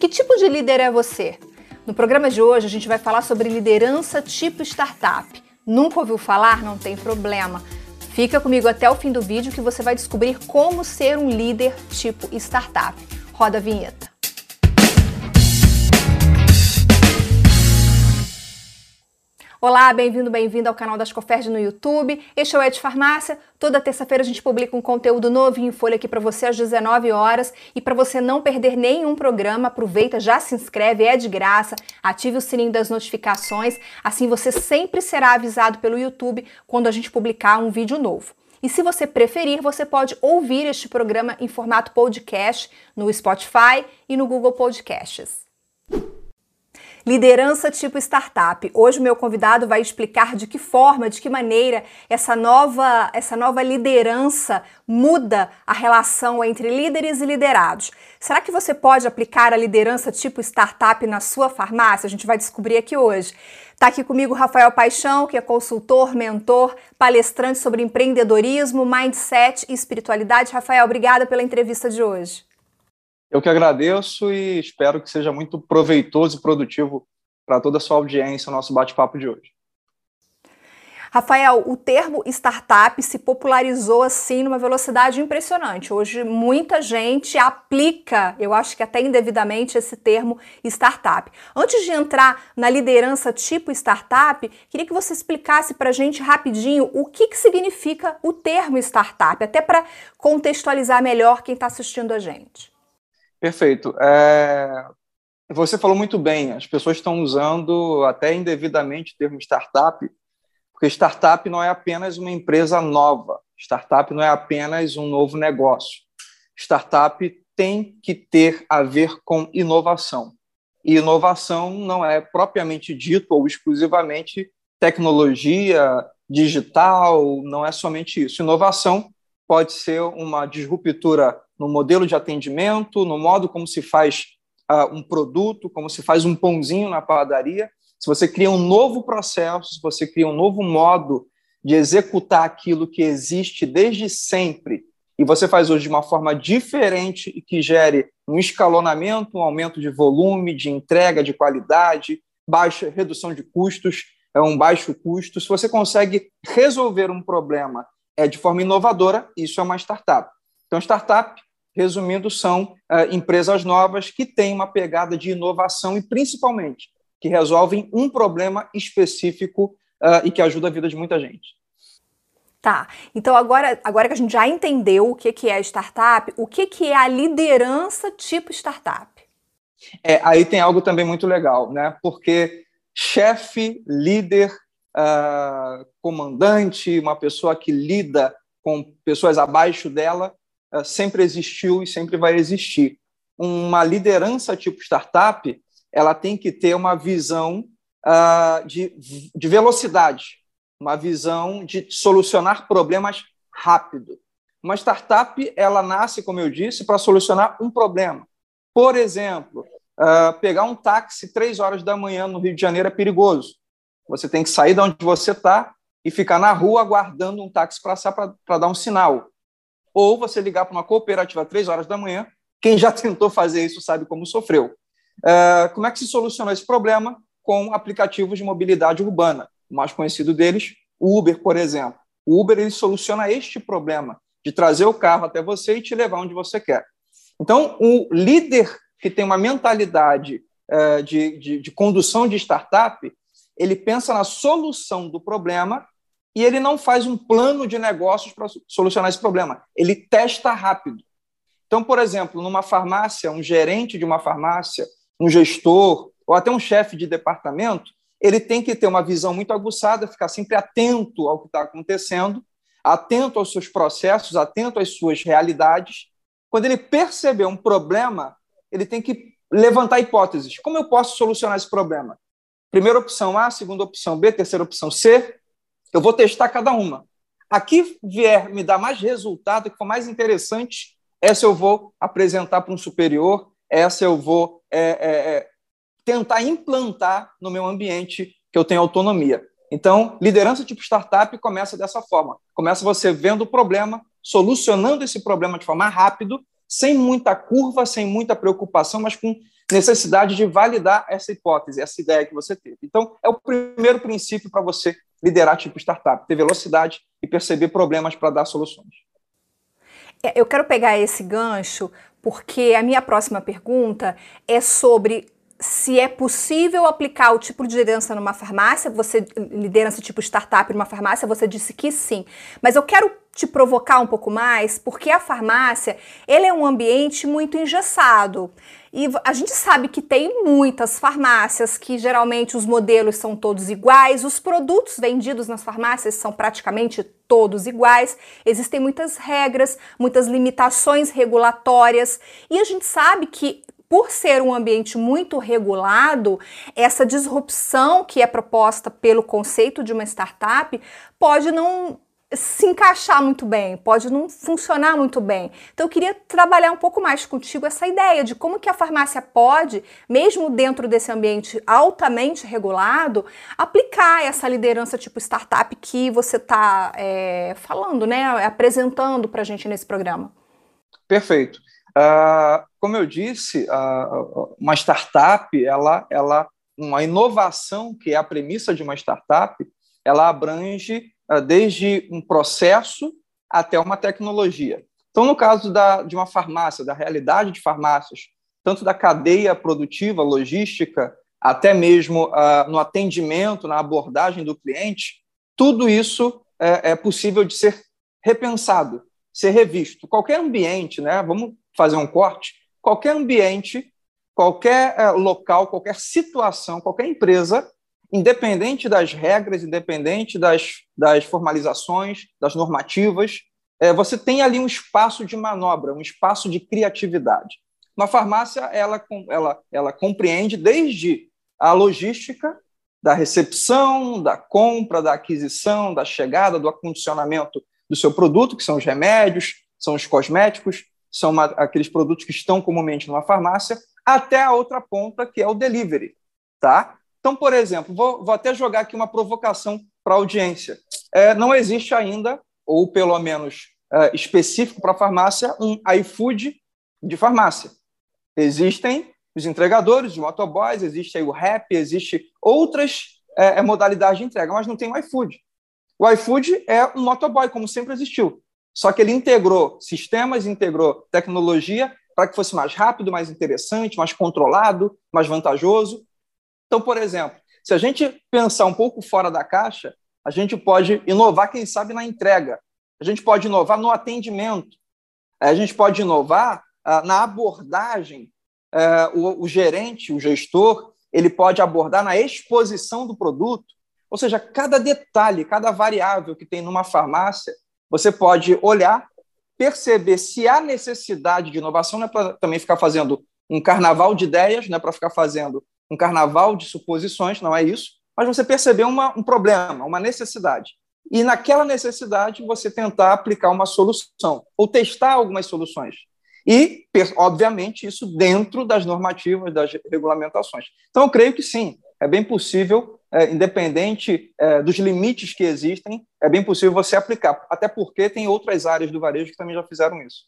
Que tipo de líder é você? No programa de hoje a gente vai falar sobre liderança tipo startup. Nunca ouviu falar? Não tem problema. Fica comigo até o fim do vídeo que você vai descobrir como ser um líder tipo startup. Roda a vinheta. Olá, bem-vindo, bem-vindo ao canal das Coferd no YouTube. Este é o Ed Farmácia. Toda terça-feira a gente publica um conteúdo novo em folha aqui para você às 19 horas. E para você não perder nenhum programa, aproveita, já se inscreve, é de graça, ative o sininho das notificações, assim você sempre será avisado pelo YouTube quando a gente publicar um vídeo novo. E se você preferir, você pode ouvir este programa em formato podcast no Spotify e no Google Podcasts. Liderança tipo startup. Hoje o meu convidado vai explicar de que forma, de que maneira essa nova, essa nova liderança muda a relação entre líderes e liderados. Será que você pode aplicar a liderança tipo startup na sua farmácia? A gente vai descobrir aqui hoje. Está aqui comigo Rafael Paixão, que é consultor, mentor, palestrante sobre empreendedorismo, mindset e espiritualidade. Rafael, obrigada pela entrevista de hoje. Eu que agradeço e espero que seja muito proveitoso e produtivo para toda a sua audiência o nosso bate-papo de hoje. Rafael, o termo startup se popularizou assim numa velocidade impressionante. Hoje muita gente aplica, eu acho que até indevidamente, esse termo startup. Antes de entrar na liderança tipo startup, queria que você explicasse para a gente rapidinho o que, que significa o termo startup, até para contextualizar melhor quem está assistindo a gente. Perfeito. É, você falou muito bem, as pessoas estão usando até indevidamente o termo startup, porque startup não é apenas uma empresa nova, startup não é apenas um novo negócio. Startup tem que ter a ver com inovação. E inovação não é propriamente dito ou exclusivamente tecnologia digital, não é somente isso. Inovação pode ser uma disruptura no modelo de atendimento, no modo como se faz uh, um produto, como se faz um pãozinho na padaria. Se você cria um novo processo, se você cria um novo modo de executar aquilo que existe desde sempre e você faz hoje de uma forma diferente e que gere um escalonamento, um aumento de volume, de entrega, de qualidade, baixa redução de custos, é um baixo custo. Se você consegue resolver um problema é, de forma inovadora, isso é uma startup. Então, startup resumindo, são uh, empresas novas que têm uma pegada de inovação e, principalmente, que resolvem um problema específico uh, e que ajuda a vida de muita gente. Tá, então agora, agora que a gente já entendeu o que, que é startup, o que, que é a liderança tipo startup? É, aí tem algo também muito legal, né? Porque chefe, líder, uh, comandante, uma pessoa que lida com pessoas abaixo dela, sempre existiu e sempre vai existir. Uma liderança tipo startup, ela tem que ter uma visão uh, de, de velocidade, uma visão de solucionar problemas rápido. Uma startup, ela nasce, como eu disse, para solucionar um problema. Por exemplo, uh, pegar um táxi três horas da manhã no Rio de Janeiro é perigoso. Você tem que sair de onde você está e ficar na rua aguardando um táxi passar para dar um sinal ou você ligar para uma cooperativa às três horas da manhã. Quem já tentou fazer isso sabe como sofreu. Uh, como é que se solucionou esse problema? Com aplicativos de mobilidade urbana. O mais conhecido deles, Uber, por exemplo. O Uber ele soluciona este problema de trazer o carro até você e te levar onde você quer. Então, o líder que tem uma mentalidade uh, de, de, de condução de startup, ele pensa na solução do problema e ele não faz um plano de negócios para solucionar esse problema. Ele testa rápido. Então, por exemplo, numa farmácia, um gerente de uma farmácia, um gestor ou até um chefe de departamento, ele tem que ter uma visão muito aguçada, ficar sempre atento ao que está acontecendo, atento aos seus processos, atento às suas realidades. Quando ele perceber um problema, ele tem que levantar hipóteses. Como eu posso solucionar esse problema? Primeira opção A, segunda opção B, terceira opção C, eu vou testar cada uma. Aqui vier me dar mais resultado, que for mais interessante, essa eu vou apresentar para um superior, essa eu vou é, é, é, tentar implantar no meu ambiente que eu tenho autonomia. Então, liderança tipo startup começa dessa forma. Começa você vendo o problema, solucionando esse problema de forma rápida, sem muita curva, sem muita preocupação, mas com necessidade de validar essa hipótese, essa ideia que você teve. Então, é o primeiro princípio para você liderar tipo startup, ter velocidade e perceber problemas para dar soluções. É, eu quero pegar esse gancho porque a minha próxima pergunta é sobre se é possível aplicar o tipo de liderança numa farmácia, você liderança tipo startup numa farmácia, você disse que sim. Mas eu quero te provocar um pouco mais, porque a farmácia, ele é um ambiente muito engessado. E a gente sabe que tem muitas farmácias que geralmente os modelos são todos iguais, os produtos vendidos nas farmácias são praticamente todos iguais, existem muitas regras, muitas limitações regulatórias, e a gente sabe que por ser um ambiente muito regulado, essa disrupção que é proposta pelo conceito de uma startup pode não se encaixar muito bem, pode não funcionar muito bem. Então eu queria trabalhar um pouco mais contigo essa ideia de como que a farmácia pode, mesmo dentro desse ambiente altamente regulado, aplicar essa liderança tipo startup que você está é, falando, né, apresentando para a gente nesse programa. Perfeito. Uh, como eu disse, uh, uma startup, ela, ela, uma inovação que é a premissa de uma startup, ela abrange desde um processo até uma tecnologia. Então, no caso da, de uma farmácia, da realidade de farmácias, tanto da cadeia produtiva, logística, até mesmo uh, no atendimento, na abordagem do cliente, tudo isso é, é, possível de ser repensado, ser revisto. Qualquer ambiente, né? Vamos fazer um corte. Qualquer ambiente, qualquer uh, local, qualquer situação, qualquer empresa independente das regras, independente das, das formalizações, das normativas, é, você tem ali um espaço de manobra, um espaço de criatividade. Uma farmácia, ela, ela, ela compreende desde a logística, da recepção, da compra, da aquisição, da chegada, do acondicionamento do seu produto, que são os remédios, são os cosméticos, são uma, aqueles produtos que estão comumente numa farmácia, até a outra ponta, que é o delivery. Tá? Então, por exemplo, vou, vou até jogar aqui uma provocação para a audiência. É, não existe ainda, ou pelo menos é, específico para farmácia, um iFood de farmácia. Existem os entregadores, os motoboys, existe aí o rap, existe outras é, é, modalidades de entrega, mas não tem o iFood. O iFood é um motoboy, como sempre existiu. Só que ele integrou sistemas, integrou tecnologia para que fosse mais rápido, mais interessante, mais controlado, mais vantajoso. Então, por exemplo, se a gente pensar um pouco fora da caixa, a gente pode inovar, quem sabe, na entrega. A gente pode inovar no atendimento. A gente pode inovar uh, na abordagem. Uh, o, o gerente, o gestor, ele pode abordar na exposição do produto. Ou seja, cada detalhe, cada variável que tem numa farmácia, você pode olhar, perceber se há necessidade de inovação, não é para também ficar fazendo um carnaval de ideias, não é para ficar fazendo um carnaval de suposições, não é isso, mas você perceber uma, um problema, uma necessidade. E naquela necessidade você tentar aplicar uma solução, ou testar algumas soluções. E, obviamente, isso dentro das normativas, das regulamentações. Então, eu creio que sim, é bem possível, é, independente é, dos limites que existem, é bem possível você aplicar. Até porque tem outras áreas do varejo que também já fizeram isso.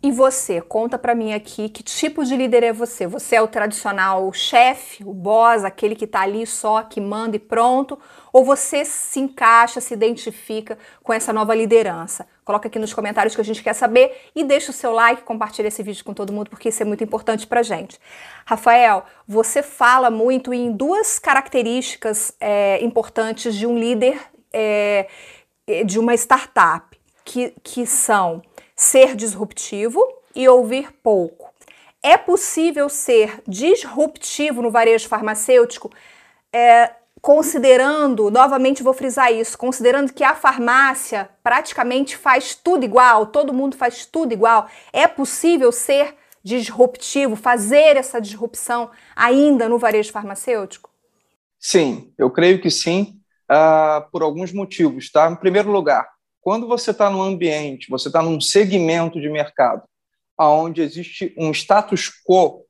E você, conta para mim aqui que tipo de líder é você? Você é o tradicional chefe, o boss, aquele que tá ali só, que manda e pronto? Ou você se encaixa, se identifica com essa nova liderança? Coloca aqui nos comentários que a gente quer saber e deixa o seu like, compartilha esse vídeo com todo mundo porque isso é muito importante pra gente. Rafael, você fala muito em duas características é, importantes de um líder é, de uma startup, que, que são ser disruptivo e ouvir pouco. É possível ser disruptivo no varejo farmacêutico, é, considerando, novamente vou frisar isso, considerando que a farmácia praticamente faz tudo igual, todo mundo faz tudo igual. É possível ser disruptivo, fazer essa disrupção ainda no varejo farmacêutico? Sim, eu creio que sim, uh, por alguns motivos. Tá? Em primeiro lugar, quando você está num ambiente, você está num segmento de mercado onde existe um status quo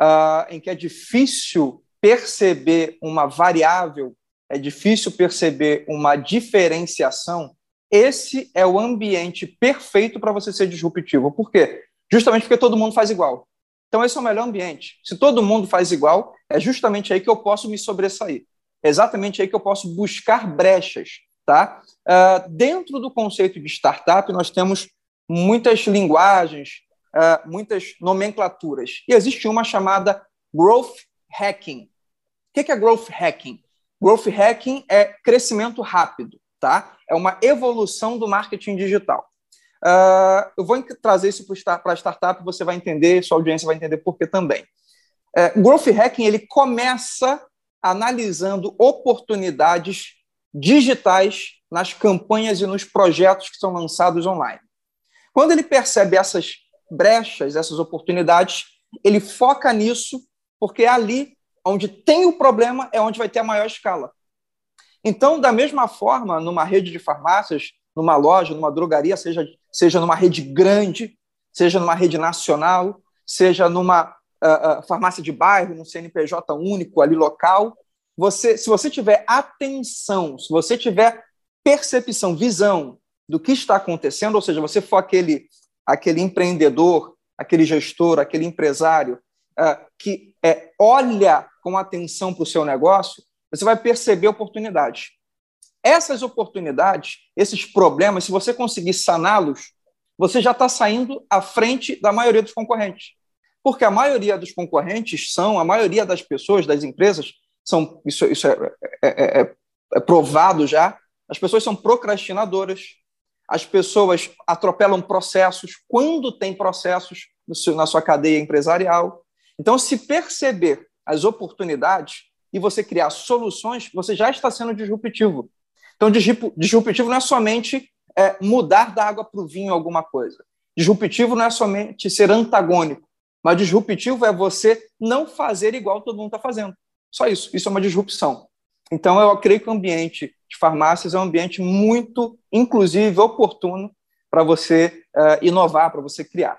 uh, em que é difícil perceber uma variável, é difícil perceber uma diferenciação, esse é o ambiente perfeito para você ser disruptivo. Por quê? Justamente porque todo mundo faz igual. Então, esse é o melhor ambiente. Se todo mundo faz igual, é justamente aí que eu posso me sobressair. É exatamente aí que eu posso buscar brechas. Tá? Uh, dentro do conceito de startup, nós temos muitas linguagens, uh, muitas nomenclaturas. E existe uma chamada growth hacking. O que é growth hacking? Growth hacking é crescimento rápido, tá? É uma evolução do marketing digital. Uh, eu vou trazer isso para a startup, você vai entender, sua audiência vai entender por que também. Uh, growth hacking ele começa analisando oportunidades digitais nas campanhas e nos projetos que são lançados online. Quando ele percebe essas brechas, essas oportunidades, ele foca nisso, porque é ali onde tem o problema é onde vai ter a maior escala. Então, da mesma forma, numa rede de farmácias, numa loja, numa drogaria, seja, seja numa rede grande, seja numa rede nacional, seja numa uh, uh, farmácia de bairro, num CNPJ único ali local, você, se você tiver atenção, se você tiver percepção, visão do que está acontecendo, ou seja, você for aquele, aquele empreendedor, aquele gestor, aquele empresário uh, que é, olha com atenção para o seu negócio, você vai perceber oportunidades. Essas oportunidades, esses problemas, se você conseguir saná-los, você já está saindo à frente da maioria dos concorrentes. Porque a maioria dos concorrentes são, a maioria das pessoas, das empresas, são, isso, isso é, é, é, é provado já, as pessoas são procrastinadoras, as pessoas atropelam processos quando tem processos seu, na sua cadeia empresarial. Então, se perceber as oportunidades e você criar soluções, você já está sendo disruptivo. Então, disruptivo não é somente é, mudar da água para o vinho alguma coisa. Disruptivo não é somente ser antagônico, mas disruptivo é você não fazer igual todo mundo está fazendo. Só isso. Isso é uma disrupção. Então, eu creio que o ambiente de farmácias é um ambiente muito, inclusive, oportuno para você uh, inovar, para você criar.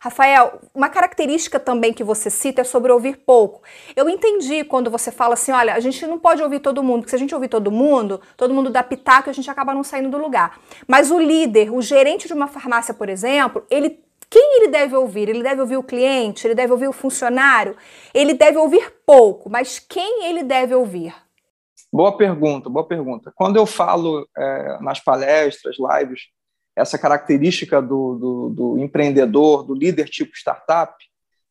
Rafael, uma característica também que você cita é sobre ouvir pouco. Eu entendi quando você fala assim: olha, a gente não pode ouvir todo mundo, porque se a gente ouvir todo mundo, todo mundo dá pitaco e a gente acaba não saindo do lugar. Mas o líder, o gerente de uma farmácia, por exemplo, ele quem ele deve ouvir? Ele deve ouvir o cliente? Ele deve ouvir o funcionário? Ele deve ouvir pouco, mas quem ele deve ouvir? Boa pergunta, boa pergunta. Quando eu falo é, nas palestras, lives, essa característica do, do, do empreendedor, do líder tipo startup,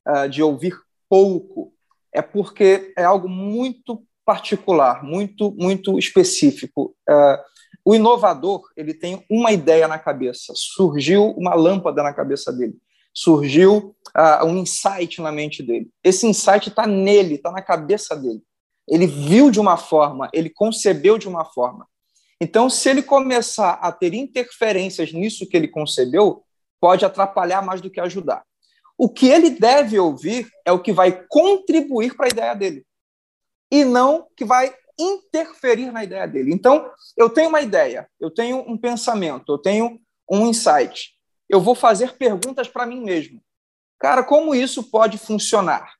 é, de ouvir pouco, é porque é algo muito particular, muito, muito específico. É, o inovador ele tem uma ideia na cabeça, surgiu uma lâmpada na cabeça dele, surgiu uh, um insight na mente dele. Esse insight está nele, está na cabeça dele. Ele viu de uma forma, ele concebeu de uma forma. Então, se ele começar a ter interferências nisso que ele concebeu, pode atrapalhar mais do que ajudar. O que ele deve ouvir é o que vai contribuir para a ideia dele, e não que vai interferir na ideia dele. Então, eu tenho uma ideia, eu tenho um pensamento, eu tenho um insight. Eu vou fazer perguntas para mim mesmo. Cara, como isso pode funcionar?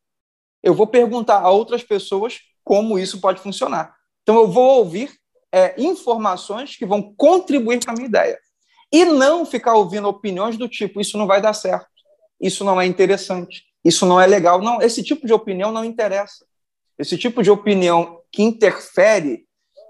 Eu vou perguntar a outras pessoas como isso pode funcionar. Então, eu vou ouvir é, informações que vão contribuir para a minha ideia. E não ficar ouvindo opiniões do tipo: isso não vai dar certo, isso não é interessante, isso não é legal. Não, esse tipo de opinião não interessa. Esse tipo de opinião que interfere,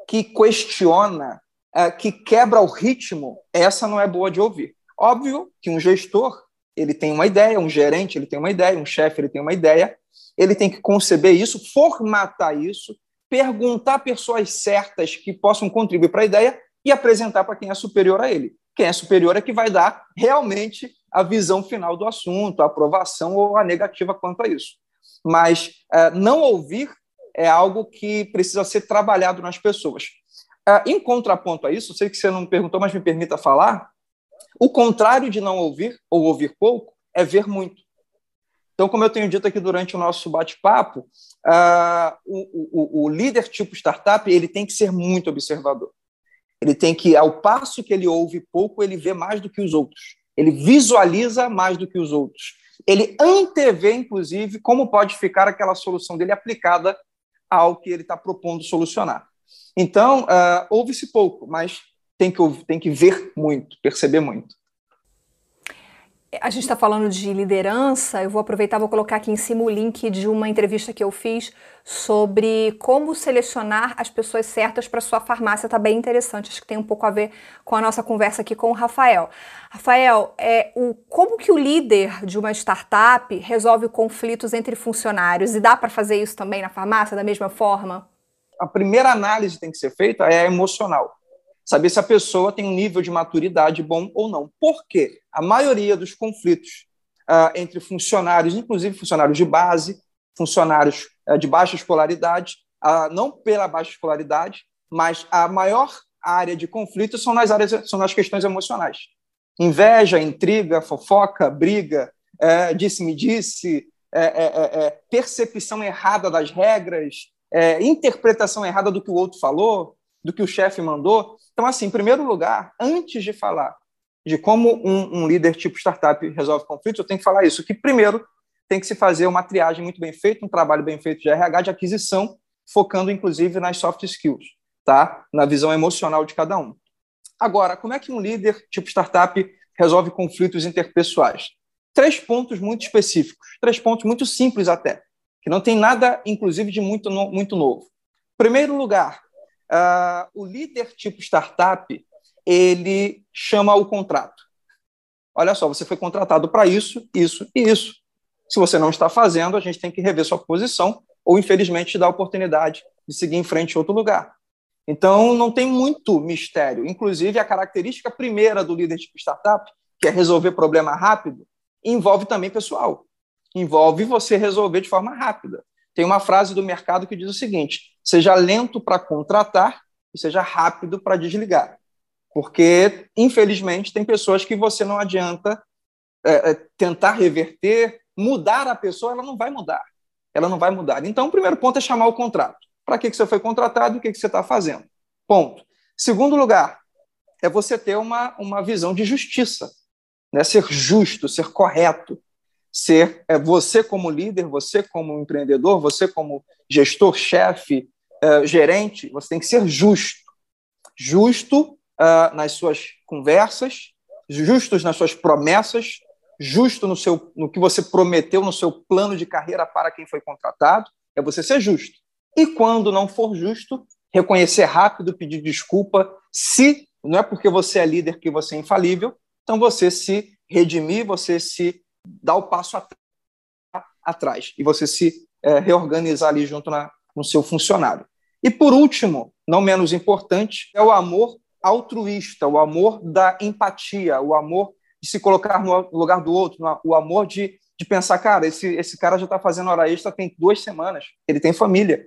que questiona, é, que quebra o ritmo, essa não é boa de ouvir. Óbvio que um gestor ele tem uma ideia, um gerente ele tem uma ideia, um chefe ele tem uma ideia, ele tem que conceber isso, formatar isso, perguntar pessoas certas que possam contribuir para a ideia e apresentar para quem é superior a ele. Quem é superior é que vai dar realmente a visão final do assunto, a aprovação ou a negativa quanto a isso. Mas é, não ouvir é algo que precisa ser trabalhado nas pessoas. É, em contraponto a isso, sei que você não perguntou, mas me permita falar, o contrário de não ouvir ou ouvir pouco é ver muito. Então, como eu tenho dito aqui durante o nosso bate-papo, o, o, o, líder tipo startup ele tem que ser muito observador. Ele tem que, ao passo que ele ouve pouco, ele vê mais do que os outros. Ele visualiza mais do que os outros. Ele antevê, inclusive, como pode ficar aquela solução dele aplicada ao que ele está propondo solucionar. Então, uh, ouve-se pouco, mas tem que, tem que ver muito, perceber muito a gente está falando de liderança, eu vou aproveitar, vou colocar aqui em cima o link de uma entrevista que eu fiz sobre como selecionar as pessoas certas para sua farmácia. Está bem interessante, acho que tem um pouco a ver com a nossa conversa aqui com o Rafael. Rafael, é, o, como que o líder de uma startup resolve conflitos entre funcionários? E dá para fazer isso também na farmácia da mesma forma? A primeira análise que tem que ser feita é emocional saber se a pessoa tem um nível de maturidade bom ou não. Por quê? A maioria dos conflitos uh, entre funcionários, inclusive funcionários de base, funcionários uh, de baixa escolaridade, uh, não pela baixa escolaridade, mas a maior área de conflito são nas áreas, são nas questões emocionais. Inveja, intriga, fofoca, briga, é, disse-me-disse, é, é, é, percepção errada das regras, interpretação errada do que o outro falou, do que o chefe mandou. Então, assim, em primeiro lugar, antes de falar de como um, um, líder tipo startup resolve conflitos, eu tenho que falar isso, que primeiro tem que se fazer uma triagem muito bem feita, um trabalho bem feito de RH, de aquisição, focando inclusive nas soft skills, tá? na visão emocional de cada um. Agora, como é que um líder tipo startup resolve conflitos interpessoais? Três pontos muito específicos, três pontos muito simples até, que não tem nada, inclusive, de muito, no, muito novo. Primeiro lugar, Uh, o líder tipo startup, ele chama o contrato. Olha só, você foi contratado para isso, isso e isso. Se você não está fazendo, a gente tem que rever sua posição ou, infelizmente, te dar a oportunidade de seguir em frente em outro lugar. Então, não tem muito mistério. Inclusive, a característica primeira do líder tipo startup, que é resolver problema rápido, envolve também pessoal. Envolve você resolver de forma rápida. Tem uma frase do mercado que diz o seguinte: seja lento para contratar e seja rápido para desligar. Porque, infelizmente, tem pessoas que você não adianta é, é, tentar reverter, mudar a pessoa, ela não vai mudar. Ela não vai mudar. Então, o primeiro ponto é chamar o contrato. Para que, que você foi contratado e o que, que você está fazendo? Ponto. Segundo lugar, é você ter uma, uma visão de justiça. Né? Ser justo, ser correto. Ser é, você como líder, você como empreendedor, você como gestor, chefe, uh, gerente, você tem que ser justo. Justo uh, nas suas conversas, justos nas suas promessas, justo no, seu, no que você prometeu no seu plano de carreira para quem foi contratado, é você ser justo. E quando não for justo, reconhecer rápido, pedir desculpa, se não é porque você é líder que você é infalível, então você se redimir, você se dar o passo atrás e você se é, reorganizar ali junto na, no seu funcionário. E por último, não menos importante, é o amor altruísta, o amor da empatia, o amor de se colocar no lugar do outro, o amor de, de pensar, cara, esse, esse cara já está fazendo hora extra tem duas semanas, ele tem família.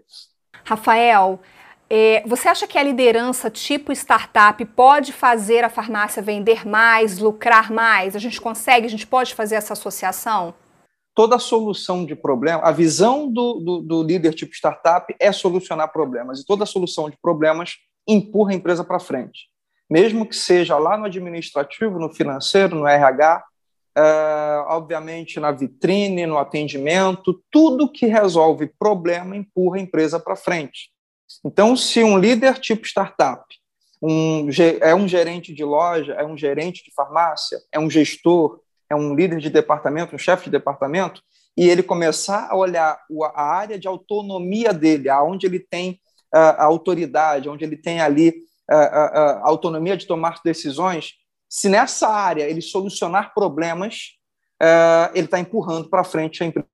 Rafael, é, você acha que a liderança tipo startup pode fazer a farmácia vender mais, lucrar mais? A gente consegue, a gente pode fazer essa associação? toda solução de problema, a visão do, do, do, líder tipo startup é solucionar problemas, e toda solução de problemas empurra a empresa para frente. Mesmo que seja lá no administrativo, no financeiro, no RH, é, obviamente na vitrine, no atendimento, tudo que resolve problema empurra a empresa para frente. Então, se um líder tipo startup um, é um gerente de loja, é um gerente de farmácia, é um gestor, é um líder de departamento, um chefe de departamento, e ele começar a olhar a área de autonomia dele, aonde ele tem a autoridade, onde ele tem ali a, autonomia de tomar decisões, se nessa área ele solucionar problemas, ele está empurrando para frente a empresa.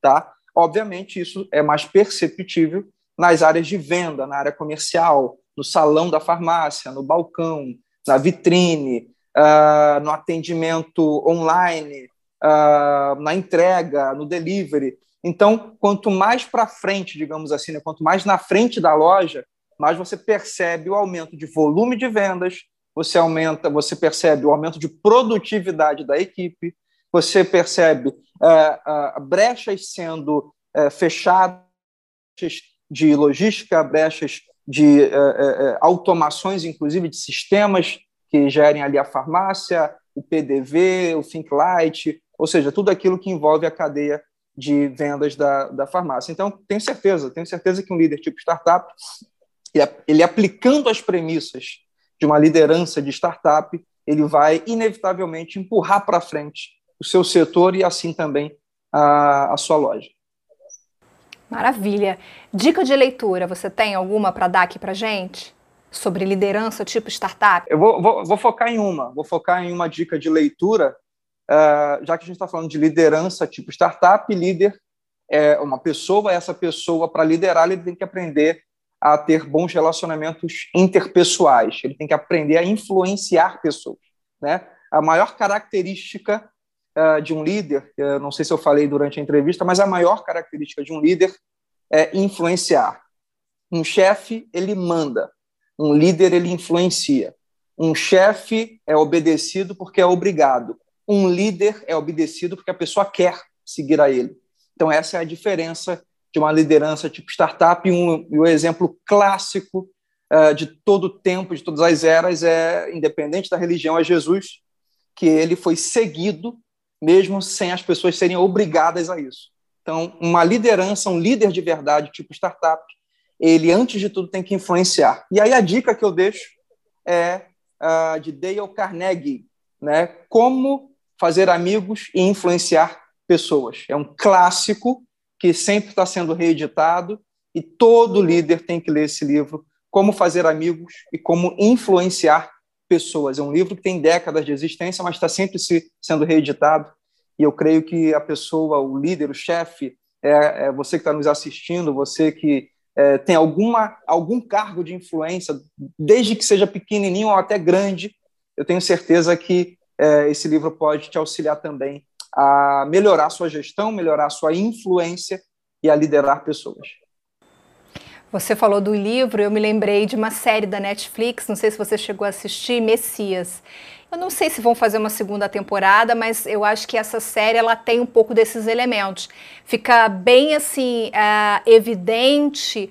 Tá? Obviamente, isso é mais perceptível nas áreas de venda, na área comercial, no salão da farmácia, no balcão, na vitrine, uh, no atendimento online, uh, na entrega, no delivery. Então, quanto mais para frente, digamos assim, né, quanto mais na frente da loja, mais você percebe o aumento de volume de vendas, você aumenta, você percebe o aumento de produtividade da equipe, você percebe uh, brechas sendo uh, fechadas de logística, brechas de uh, automações, inclusive de sistemas que gerem ali a farmácia, o PDV, o Thinklight, ou seja, tudo aquilo que envolve a cadeia de vendas da, da farmácia. Então, tenho certeza, tenho certeza que um líder tipo startup, ele aplicando as premissas de uma liderança de startup, ele vai inevitavelmente empurrar para frente o seu setor e assim também a, a sua loja. Maravilha. Dica de leitura, você tem alguma para dar aqui para gente? Sobre liderança tipo startup? Eu vou, vou, vou, focar em uma. Vou focar em uma dica de leitura, uh, já que a gente está falando de liderança tipo startup, líder é uma pessoa, essa pessoa, para liderar, ele tem que aprender a ter bons relacionamentos interpessoais, ele tem que aprender a influenciar pessoas. Né? A maior característica uh, de um líder, uh, não sei se eu falei durante a entrevista, mas a maior característica de um líder é influenciar. Um chefe, ele manda. Um líder, ele influencia. Um chefe é obedecido porque é obrigado. Um líder é obedecido porque a pessoa quer seguir a ele. Então, essa é a diferença de uma liderança tipo startup. E um, um exemplo clássico uh, de todo o tempo, de todas as eras, é, independente da religião, é Jesus, que ele foi seguido mesmo sem as pessoas serem obrigadas a isso. Então, uma liderança, um líder de verdade, tipo startup, ele, antes de tudo, tem que influenciar. E aí a dica que eu deixo é uh, de Dale Carnegie, né? Como fazer amigos e influenciar pessoas. É um clássico que sempre está sendo reeditado e todo líder tem que ler esse livro, Como Fazer Amigos e Como Influenciar pessoas. É um livro que tem décadas de existência, mas está sempre se, sendo reeditado. E eu creio que a pessoa, o líder, o chefe, é, é você que está nos assistindo, você que é, tem alguma, algum cargo de influência, desde que seja pequenininho ou até grande, eu tenho certeza que é, esse livro pode te auxiliar também a melhorar sua gestão, melhorar sua influência e a liderar pessoas. Você falou do livro, eu me lembrei de uma série da Netflix, não sei se você chegou a assistir, Messias. Eu não sei se vão fazer uma segunda temporada, mas eu acho que essa série ela tem um pouco desses elementos. Fica bem assim uh, evidente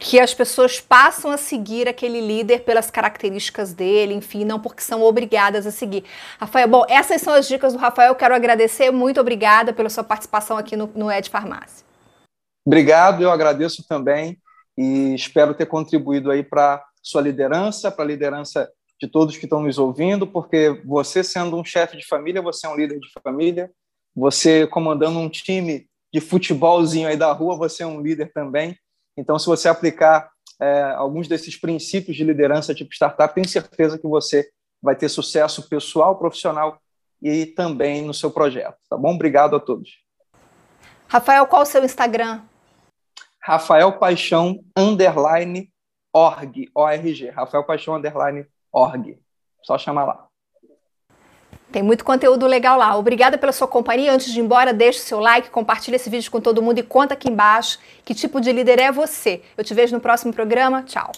que as pessoas passam a seguir aquele líder pelas características dele, enfim, não porque são obrigadas a seguir. Rafael, bom, essas são as dicas do Rafael. Quero agradecer, muito obrigada pela sua participação aqui no, no Ed Farmácia. Obrigado, eu agradeço também e espero ter contribuído aí para sua liderança, para a liderança de todos que estão nos ouvindo, porque você sendo um chefe de família, você é um líder de família, você comandando um time de futebolzinho aí da rua, você é um líder também. Então, se você aplicar é, alguns desses princípios de liderança tipo startup, tenho certeza que você vai ter sucesso pessoal, profissional e também no seu projeto. Tá bom? Obrigado a todos. Rafael, qual o seu Instagram? Rafael Paixão underline org, ORG, Rafael Paixão underline org. Só chamar lá. Tem muito conteúdo legal lá. Obrigada pela sua companhia. Antes de ir embora, deixe o seu like, compartilhe esse vídeo com todo mundo e conta aqui embaixo que tipo de líder é você. Eu te vejo no próximo programa. Tchau.